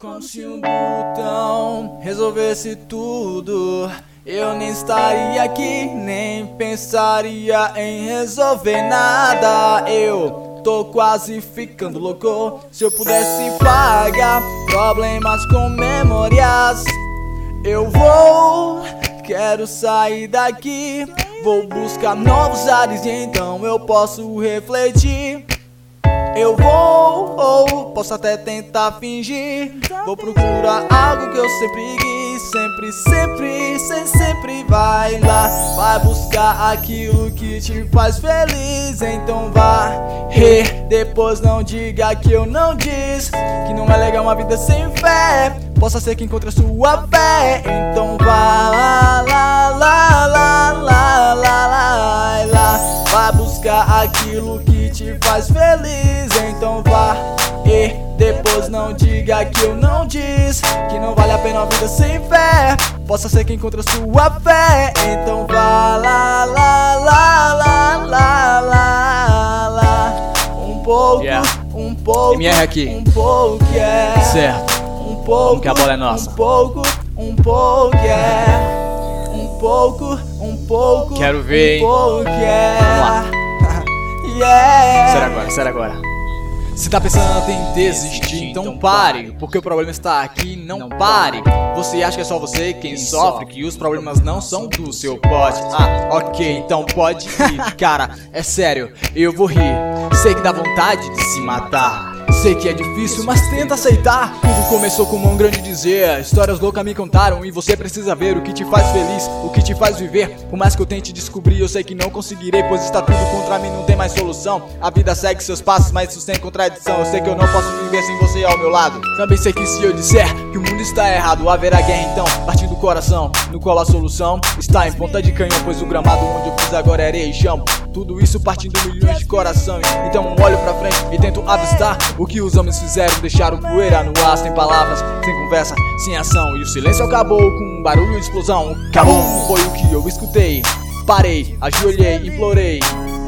Como se um botão resolvesse tudo. Eu nem estaria aqui, nem pensaria em resolver nada. Eu tô quase ficando louco. Se eu pudesse pagar problemas com memórias, eu vou. Quero sair daqui. Vou buscar novos ares e então eu posso refletir. Eu vou, ou posso até tentar fingir. Vou procurar algo que eu sempre quis. Sempre, sempre, sempre, sempre vai lá. Vai buscar aquilo que te faz feliz. Então vá, e depois não diga que eu não disse. Que não é legal uma vida sem fé. Possa ser que encontre a sua fé. Então vá lá, lá, lá, lá, lá, lá, lá, lá. Vai buscar aquilo que te faz feliz. Então vá e depois não diga que eu não disse que não vale a pena a vida sem fé. Possa ser que encontre a sua fé. Então vá lá, lá, lá, lá, lá, lá, lá. Um pouco, Yeah. um pouco, MR aqui. um pouco, yeah. Certo. Um pouco, que a bola é nossa. Um pouco, um pouco, yeah. Um pouco, um pouco. Quero ver, um pouco, yeah. Sério agora. Se tá pensando em desistir, então pare. Porque o problema está aqui, não pare. Você acha que é só você quem sofre, que os problemas não são do seu pote. Ah, ok, então pode ir. Cara, é sério, eu vou rir. Sei que dá vontade de se matar. Sei que é difícil, mas tenta aceitar. Tudo começou com um grande dizer. Histórias loucas me contaram e você precisa ver o que te faz feliz, o que te faz viver. Por mais que eu tente descobrir, eu sei que não conseguirei, pois está tudo contra mim, não tem mais solução. A vida segue seus passos, mas isso sem contradição. Eu sei que eu não posso viver sem você ao meu lado. Também sei que se eu disser que o mundo está errado, haverá guerra então. Partindo do coração, no qual a solução está em ponta de canhão, pois o gramado onde eu fiz agora é areia e chão. Tudo isso partindo milhões de corações. Então olho pra frente e tento avistar o que os homens fizeram. Deixaram poeira no ar, sem palavras, sem conversa, sem ação. E o silêncio acabou com um barulho de explosão. Acabou, foi o que eu escutei. Parei, ajoelhei, implorei.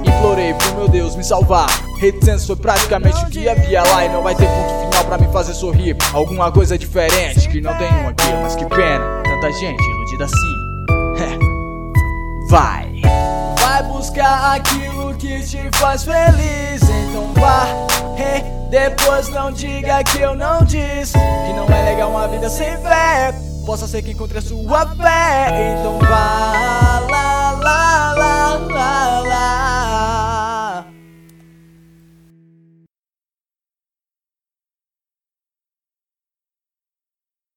Implorei pro meu Deus me salvar. Reticência foi praticamente o que havia lá. E não vai ter ponto final pra me fazer sorrir. Alguma coisa diferente que não um aqui, mas que pena. Gente iludida assim. Vai. Vai buscar aquilo que te faz feliz. Então vá, e depois não diga que eu não disse. Que não é legal uma vida sem fé. Possa ser que encontre a sua fé. Então vá